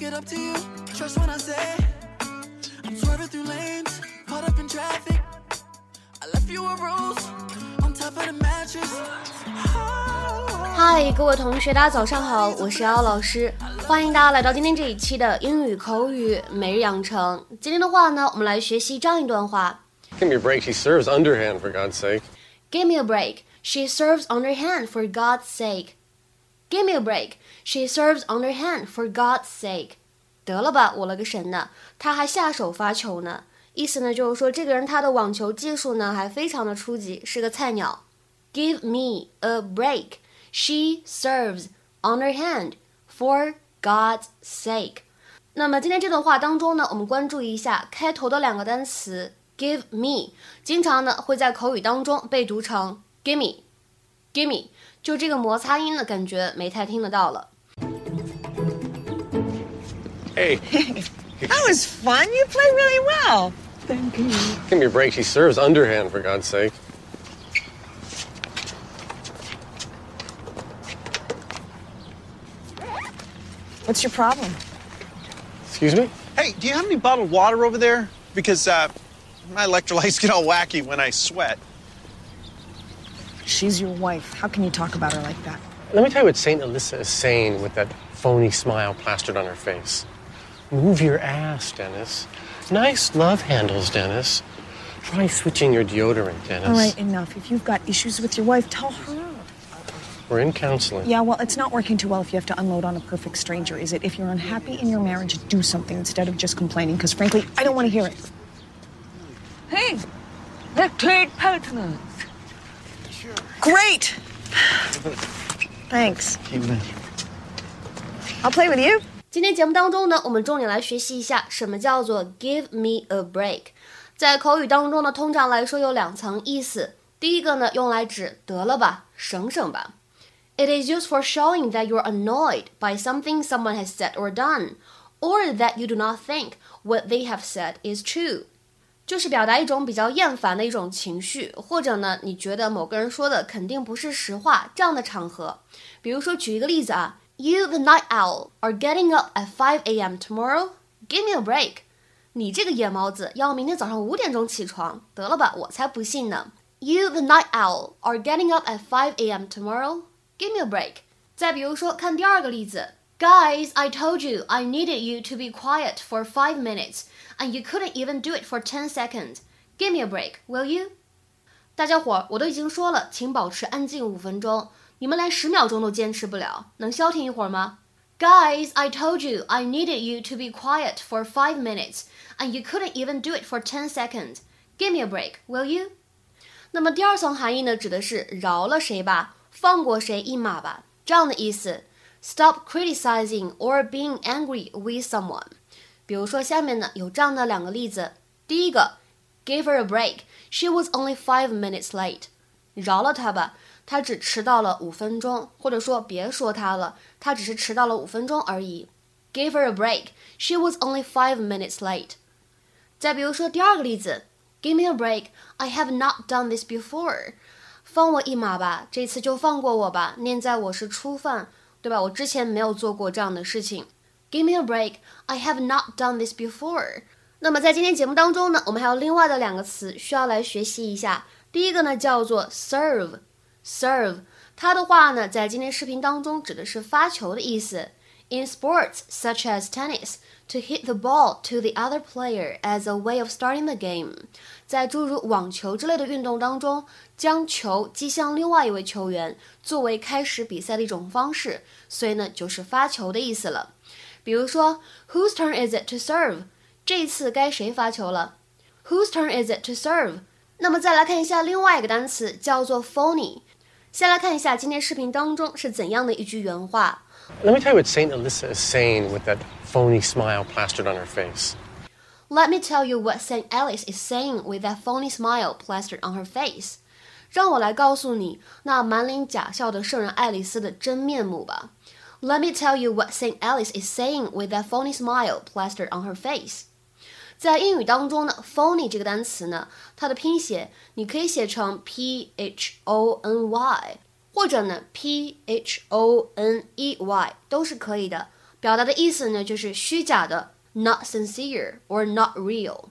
make it up to you. Trust when I say I'm swerving through lanes, caught up in traffic. I left you a rose on top of the mattress. 嗨，各位同学，大家早上好，我是姚老师，欢迎大家来到今天这一期的英语口语每日养成。今天的话呢，我们来学习这样一段话 Give me a break. She serves underhand, for God's sake. ：Give me a break. She serves underhand for God's sake. Give me a break. She serves on her hand for God's sake. 得了吧，我了个神呢！他还下手发球呢。意思呢就是说，这个人他的网球技术呢还非常的初级，是个菜鸟。Give me a break. She serves on her hand for God's sake. 那么今天这段话当中呢，我们关注一下开头的两个单词 give me，经常呢会在口语当中被读成 give me gimme，gimme，就这个摩擦音的感觉没太听得到了。 Hey, That was fun. You played really well. give me a break. She serves underhand, for God's sake. What's your problem? Excuse me? Hey, do you have any bottled water over there? Because uh, my electrolytes get all wacky when I sweat. She's your wife. How can you talk about her like that? Let me tell you what St. Alyssa is saying with that phony smile plastered on her face. Move your ass, Dennis. Nice love handles, Dennis. Try switching your deodorant, Dennis. All right, enough. If you've got issues with your wife, tell her. We're in counseling. Yeah, well, it's not working too well if you have to unload on a perfect stranger, is it? If you're unhappy in your marriage, do something instead of just complaining, because frankly, I don't want to hear it. Hey, they're trade partners. Great! Thanks. I'll play with you. 今天节目当中呢，我们重点来学习一下什么叫做 give me a break。在口语当中呢，通常来说有两层意思。第一个呢，用来指得了吧，省省吧。It is used for showing that you're annoyed by something someone has said or done, or that you do not think what they have said is true. 就是表达一种比较厌烦的一种情绪，或者呢，你觉得某个人说的肯定不是实话这样的场合。比如说，举一个例子啊，You the night owl are getting up at 5 a.m. tomorrow. Give me a break. 你这个夜猫子要明天早上五点钟起床，得了吧，我才不信呢。You the night owl are getting up at 5 a.m. tomorrow. Give me a break. 再比如说，看第二个例子 ，Guys, I told you I needed you to be quiet for five minutes, and you couldn't even do it for ten seconds. Give me a break, will you? 大家伙儿，我都已经说了，请保持安静五分钟。你们连十秒钟都坚持不了，能消停一会儿吗？Guys, I told you I needed you to be quiet for five minutes, and you couldn't even do it for ten seconds. Give me a break, will you? 那么第二层含义呢，指的是饶了谁吧，放过谁一马吧，这样的意思。 Stop criticizing or being angry with someone。比如说下面呢有这样的两个例子，第一个，Give her a break. She was only five minutes late. 饶了她吧，她只迟到了五分钟，或者说别说她了，她只是迟到了五分钟而已。Give her a break. She was only five minutes late. 再比如说第二个例子，Give me a break. I have not done this before. 放我一马吧，这次就放过我吧，念在我是初犯，对吧？我之前没有做过这样的事情。Give me a break. I have not done this before. 那么在今天节目当中呢，我们还有另外的两个词需要来学习一下。第一个呢叫做 serve，serve，它的话呢在今天视频当中指的是发球的意思。In sports such as tennis, to hit the ball to the other player as a way of starting the game，在诸如网球之类的运动当中，将球击向另外一位球员，作为开始比赛的一种方式，所以呢就是发球的意思了。比如说，Whose turn is it to serve？这一次该谁发球了？Whose turn is it to serve？那么再来看一下另外一个单词，叫做 phony。先来看一下今天视频当中是怎样的一句原话。Let me tell you what St. Alyssa is saying with that phony smile plastered on her face. Let me tell you what Saint Alice is saying with that phony smile plastered on her face。让我来告诉你那满脸假笑的圣人爱丽丝的真面目吧。Let me tell you what Saint Alice is saying with that phony smile plastered on her face。在英语当中呢，phony 这个单词呢，它的拼写你可以写成 p h o n y， 或者呢 p h o n e y 都是可以的。 表达的意思呢就是虚假的，not sincere or not real。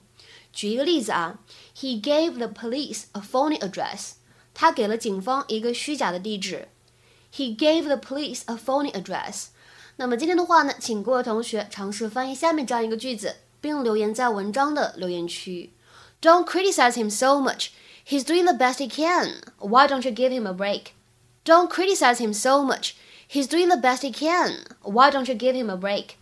举一个例子啊，He gave the police a phony address。他给了警方一个虚假的地址。He gave the police a phony address。那么今天的话呢，请各位同学尝试翻译下面这样一个句子，并留言在文章的留言区。Don't criticize him so much. He's doing the best he can. Why don't you give him a break? Don't criticize him so much. He's doing the best he can. Why don't you give him a break?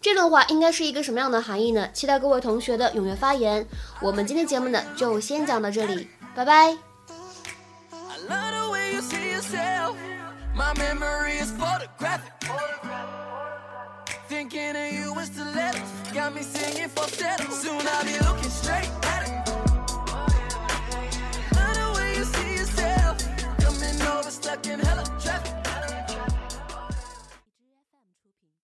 这段话应该是一个什么样的含义呢？期待各位同学的踊跃发言。我们今天节目呢就先讲到这里，拜拜。Thinking of you is the left, got me singing falsetto. Soon